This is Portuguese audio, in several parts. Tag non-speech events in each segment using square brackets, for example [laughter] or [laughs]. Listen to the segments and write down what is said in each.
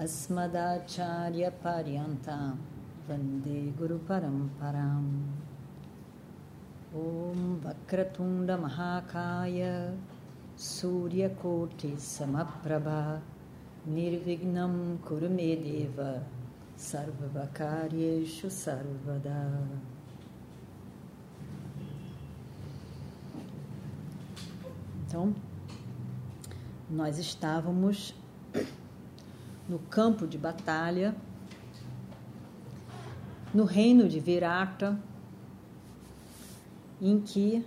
Asmadacharya Paryantam Vande Guru Paramparam Om Vakratunda Mahakaya Suryakoti Samaprabha Nirvignam Kurumedeva Sarvavakaryeshu Sarvada Então, nós estávamos no campo de batalha, no reino de Virata, em que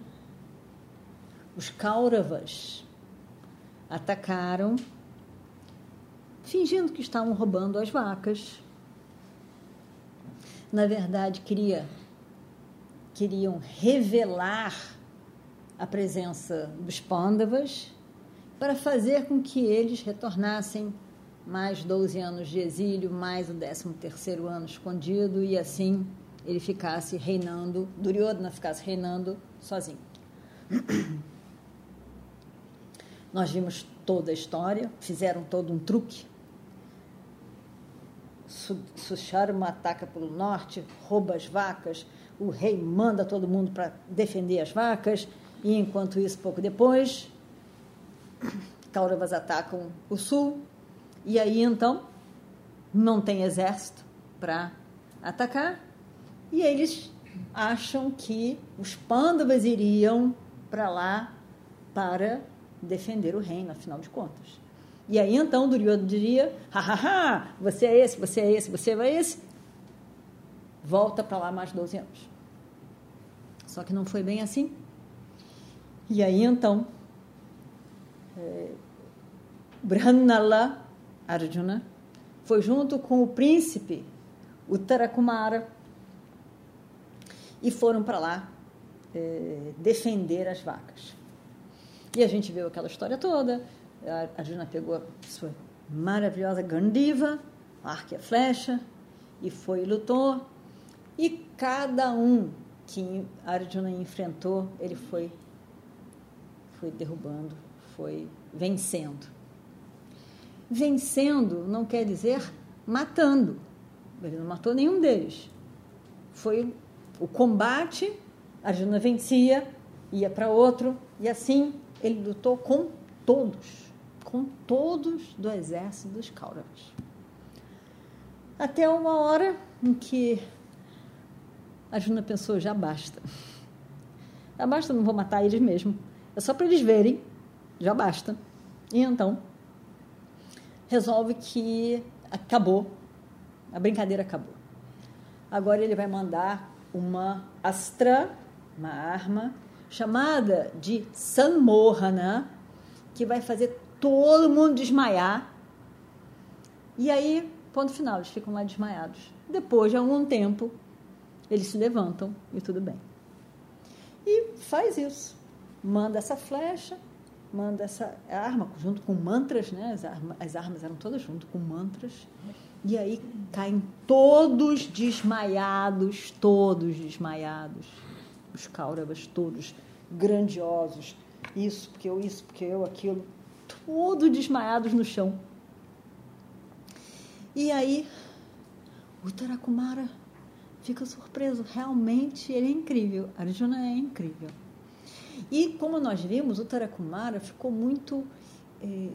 os Kauravas atacaram, fingindo que estavam roubando as vacas. Na verdade, queria, queriam revelar a presença dos Pandavas para fazer com que eles retornassem mais 12 anos de exílio, mais o 13º ano escondido e assim ele ficasse reinando, Duryodhana ficasse reinando sozinho. [clears throat] Nós vimos toda a história, fizeram todo um truque. Susharma ataca pelo norte, rouba as vacas, o rei manda todo mundo para defender as vacas, e enquanto isso, pouco depois, [clears throat] Kauravas atacam o sul, e aí então não tem exército para atacar, e eles acham que os Pandavas iriam para lá para defender o reino, afinal de contas. E aí então Duryodhana diria: hahaha, você é esse, você é esse, você é esse. Volta para lá mais 12 anos. Só que não foi bem assim. E aí então, é, Arjuna foi junto com o príncipe Uttarakumara e foram para lá é, defender as vacas. E a gente viu aquela história toda. A Arjuna pegou a sua maravilhosa Gandiva, arco e a flecha, e foi e lutou. E cada um que Arjuna enfrentou, ele foi foi derrubando, foi vencendo. Vencendo não quer dizer matando. Ele não matou nenhum deles. Foi o combate, Arjuna vencia, ia para outro, e assim ele lutou com todos, com todos do exército dos Kauravas. Até uma hora em que Arjuna pensou, já basta. Já basta, não vou matar eles mesmo. É só para eles verem, já basta. E então, resolve que acabou, a brincadeira acabou. Agora ele vai mandar uma astra, uma arma, chamada de Sanmohana, que vai fazer todo mundo desmaiar. E aí, ponto final, eles ficam lá desmaiados. Depois de algum tempo, eles se levantam e tudo bem. E faz isso manda essa flecha, manda essa arma, junto com mantras, né? As, as armas eram todas junto com mantras. E aí caem todos desmaiados, todos desmaiados. Os Kauravas todos grandiosos. Isso, porque eu, isso, porque eu, aquilo. Todos desmaiados no chão. E aí, o Tarakumara fica surpreso. Realmente ele é incrível. Arjuna é incrível. E como nós vimos, o Tarakumara ficou muito. É, é,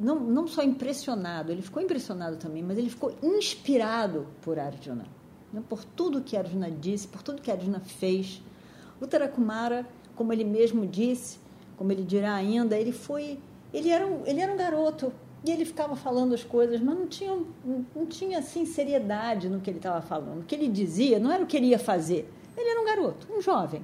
não, não só impressionado, ele ficou impressionado também, mas ele ficou inspirado por Arjuna. Né? Por tudo que Arjuna disse, por tudo que Arjuna fez. O Tarakumara, como ele mesmo disse, como ele dirá ainda, ele foi. Ele era um, ele era um garoto, e ele ficava falando as coisas, mas não tinha, não tinha assim, seriedade no que ele estava falando. O que ele dizia não era o que ele ia fazer. Ele era um garoto, um jovem.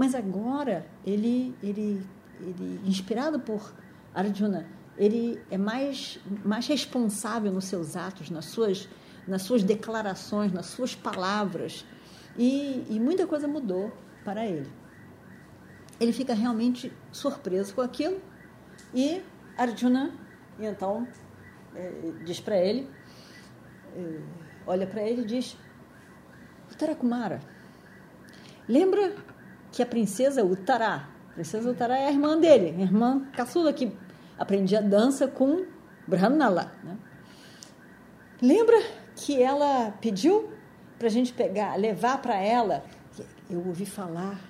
Mas agora, ele, ele, ele inspirado por Arjuna, ele é mais, mais responsável nos seus atos, nas suas, nas suas declarações, nas suas palavras. E, e muita coisa mudou para ele. Ele fica realmente surpreso com aquilo e Arjuna, então, é, diz para ele, é, olha para ele e diz, Uttarakumara, lembra que a princesa Uttara, a princesa Uttara é a irmã dele, a irmã caçula que aprendia dança com Brahmanala. Né? Lembra que ela pediu para a gente pegar, levar para ela? Eu ouvi falar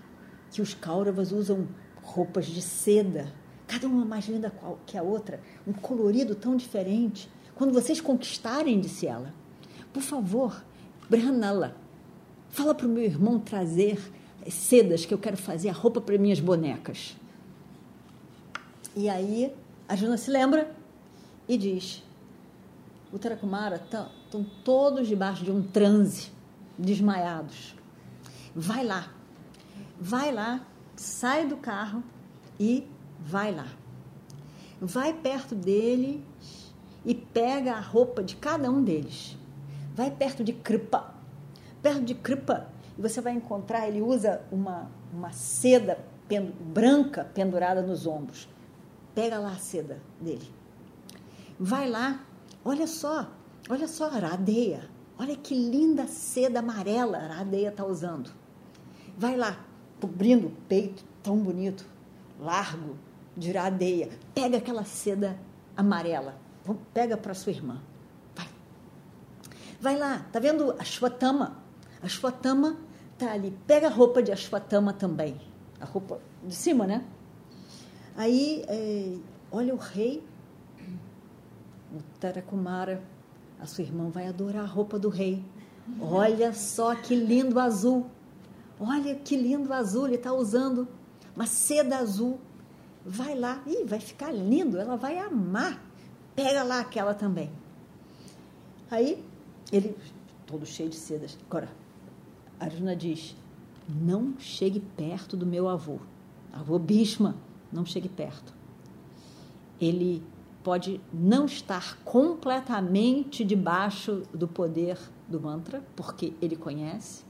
que os Kauravas usam roupas de seda, cada uma mais linda que a outra, um colorido tão diferente. Quando vocês conquistarem, disse ela, por favor, Brahmanala, fala para o meu irmão trazer sedas que eu quero fazer a roupa para minhas bonecas. E aí a Juna se lembra e diz: o Tarakumara estão todos debaixo de um transe, desmaiados. Vai lá, vai lá, sai do carro e vai lá. Vai perto deles e pega a roupa de cada um deles. Vai perto de Kripa. Perto de Kripa, e você vai encontrar, ele usa uma, uma seda branca pendurada nos ombros. Pega lá a seda dele. Vai lá, olha só, olha só a aradeia. Olha que linda seda amarela a aradeia está usando. Vai lá, cobrindo o peito, tão bonito, largo, de aradeia. Pega aquela seda amarela. Pega para sua irmã. Vai. Vai lá, tá vendo a Shwatama? A Shwatama tá ali. Pega a roupa de Ashwatama também. A roupa de cima, né? Aí, é, olha o rei, o Tarakumara, a sua irmã vai adorar a roupa do rei. Olha só que lindo azul. Olha que lindo azul, ele está usando uma seda azul. Vai lá, e vai ficar lindo, ela vai amar. Pega lá aquela também. Aí, ele, todo cheio de sedas. Agora, Arjuna diz: Não chegue perto do meu avô, avô Bhishma não chegue perto. Ele pode não estar completamente debaixo do poder do mantra, porque ele conhece,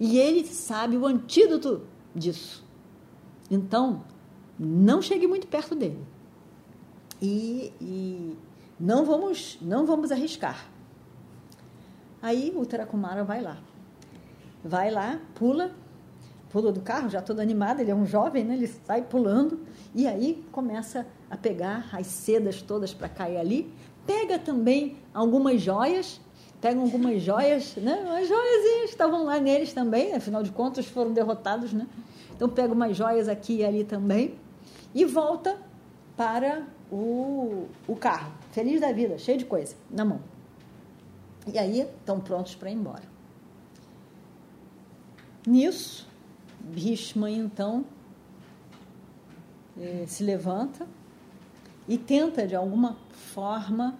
e ele sabe o antídoto disso. Então, não chegue muito perto dele. E, e não vamos não vamos arriscar. Aí o Tarakumara vai lá. Vai lá, pula pulou do carro, já todo animado, ele é um jovem, né? ele sai pulando e aí começa a pegar as sedas todas para cair ali. Pega também algumas joias, pega algumas joias, né? As joias estavam lá neles também, afinal de contas foram derrotados, né? Então pega umas joias aqui e ali também e volta para o, o carro, feliz da vida, cheio de coisa na mão. E aí estão prontos para ir embora. Nisso, Bhishma, então, eh, se levanta e tenta, de alguma forma,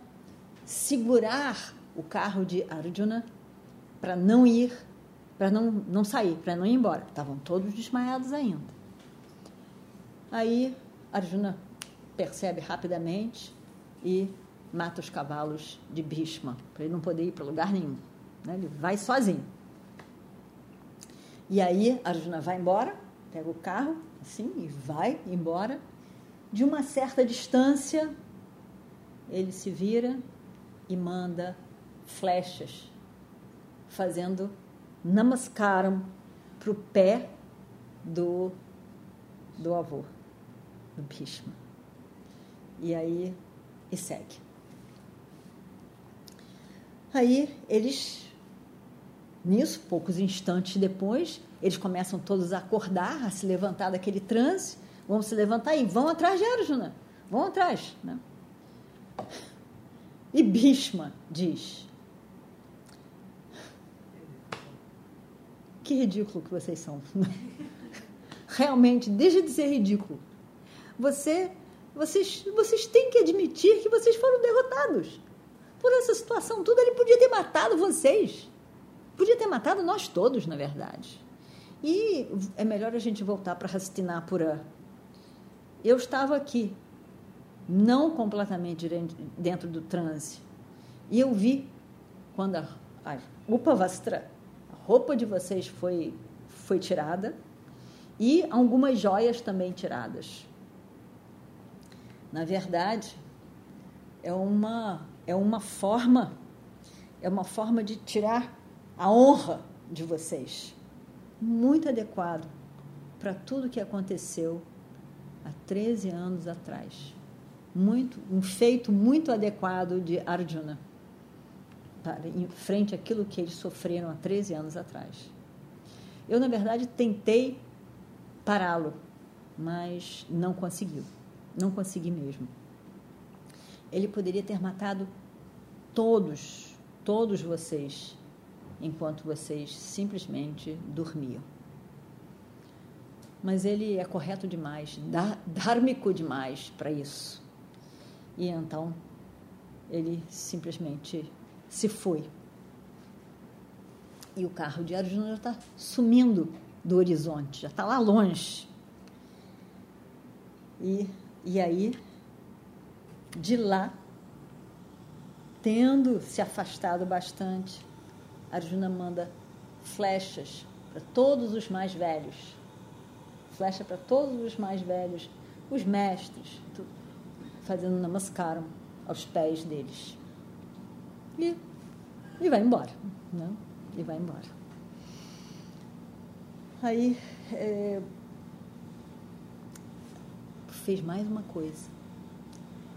segurar o carro de Arjuna para não ir, para não, não sair, para não ir embora. Estavam todos desmaiados ainda. Aí Arjuna percebe rapidamente e mata os cavalos de Bhishma, para ele não poder ir para lugar nenhum. Né? Ele vai sozinho. E aí Arjuna vai embora, pega o carro, assim, e vai embora. De uma certa distância, ele se vira e manda flechas, fazendo namaskaram para o pé do, do avô, do Bhishma. E aí, e segue. Aí eles Nisso, poucos instantes depois, eles começam todos a acordar, a se levantar daquele transe, vão se levantar e vão atrás de Arjuna, vão atrás. Né? E Bhishma diz: Que ridículo que vocês são. [laughs] Realmente, deixa de ser ridículo. Você, vocês, vocês têm que admitir que vocês foram derrotados. Por essa situação toda, ele podia ter matado vocês. Podia ter matado nós todos, na verdade. E é melhor a gente voltar para Hastinapura. Eu estava aqui não completamente dentro do transe. E eu vi quando a, a Upavastra, a roupa de vocês foi, foi tirada, e algumas joias também tiradas. Na verdade, é uma, é uma forma, é uma forma de tirar a honra de vocês. Muito adequado para tudo que aconteceu há 13 anos atrás. Muito, um feito muito adequado de Arjuna para, em frente àquilo que eles sofreram há 13 anos atrás. Eu, na verdade, tentei pará-lo, mas não conseguiu. Não consegui mesmo. Ele poderia ter matado todos, todos vocês, enquanto vocês simplesmente dormiam. Mas ele é correto demais, dármico demais para isso. E então ele simplesmente se foi. E o carro de Arjuna já está sumindo do horizonte, já está lá longe. E, e aí, de lá, tendo se afastado bastante, Arjuna manda flechas para todos os mais velhos. Flecha para todos os mais velhos, os mestres, fazendo namaskaram aos pés deles. E, e vai embora. Né? E vai embora. Aí é, fez mais uma coisa.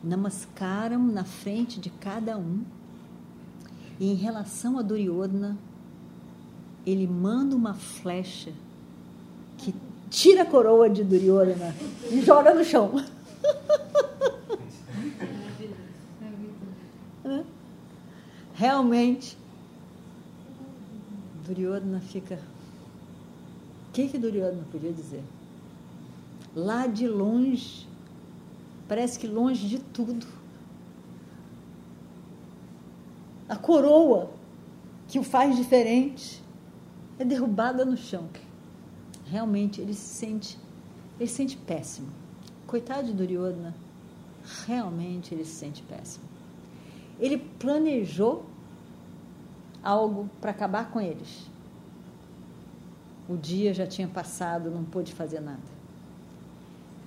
Namaskaram na frente de cada um. E em relação a Duryodhana, ele manda uma flecha que tira a coroa de Duryodhana e joga no chão. Realmente, Duryodhana fica o que, que Duryodhana podia dizer? Lá de longe, parece que longe de tudo, a coroa que o faz diferente é derrubada no chão. Realmente ele se sente, ele se sente péssimo. Coitado de Duryodhana, realmente ele se sente péssimo. Ele planejou algo para acabar com eles. O dia já tinha passado, não pôde fazer nada.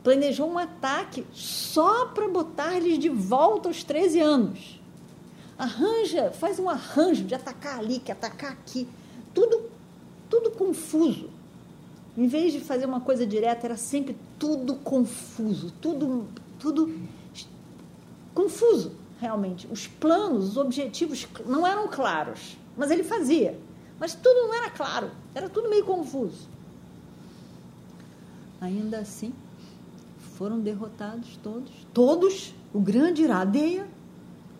Planejou um ataque só para botar eles de volta aos 13 anos. Arranja, faz um arranjo de atacar ali, que atacar aqui. Tudo, tudo confuso. Em vez de fazer uma coisa direta, era sempre tudo confuso, tudo, tudo confuso, realmente. Os planos, os objetivos não eram claros, mas ele fazia. Mas tudo não era claro, era tudo meio confuso. Ainda assim, foram derrotados todos, todos, o grande Iradeia,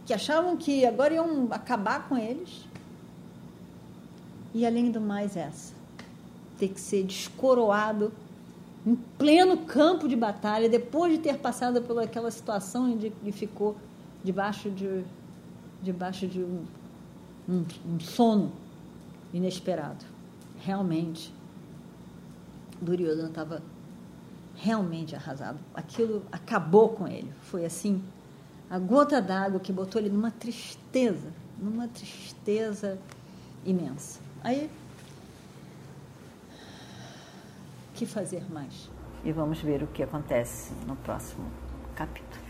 que achavam que agora iam acabar com eles. E além do mais essa, ter que ser descoroado em pleno campo de batalha, depois de ter passado por aquela situação onde ele ficou debaixo de, debaixo de um, um, um sono inesperado. Realmente, Duryodhana estava realmente arrasado. Aquilo acabou com ele. Foi assim, a gota d'água que botou ele numa tristeza, numa tristeza imensa. Aí, que fazer mais? E vamos ver o que acontece no próximo capítulo.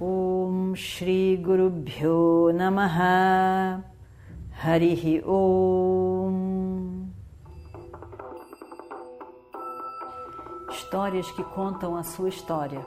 Om Shri Guru Bhyo Namaha Harihi Om. Histórias que contam a sua história,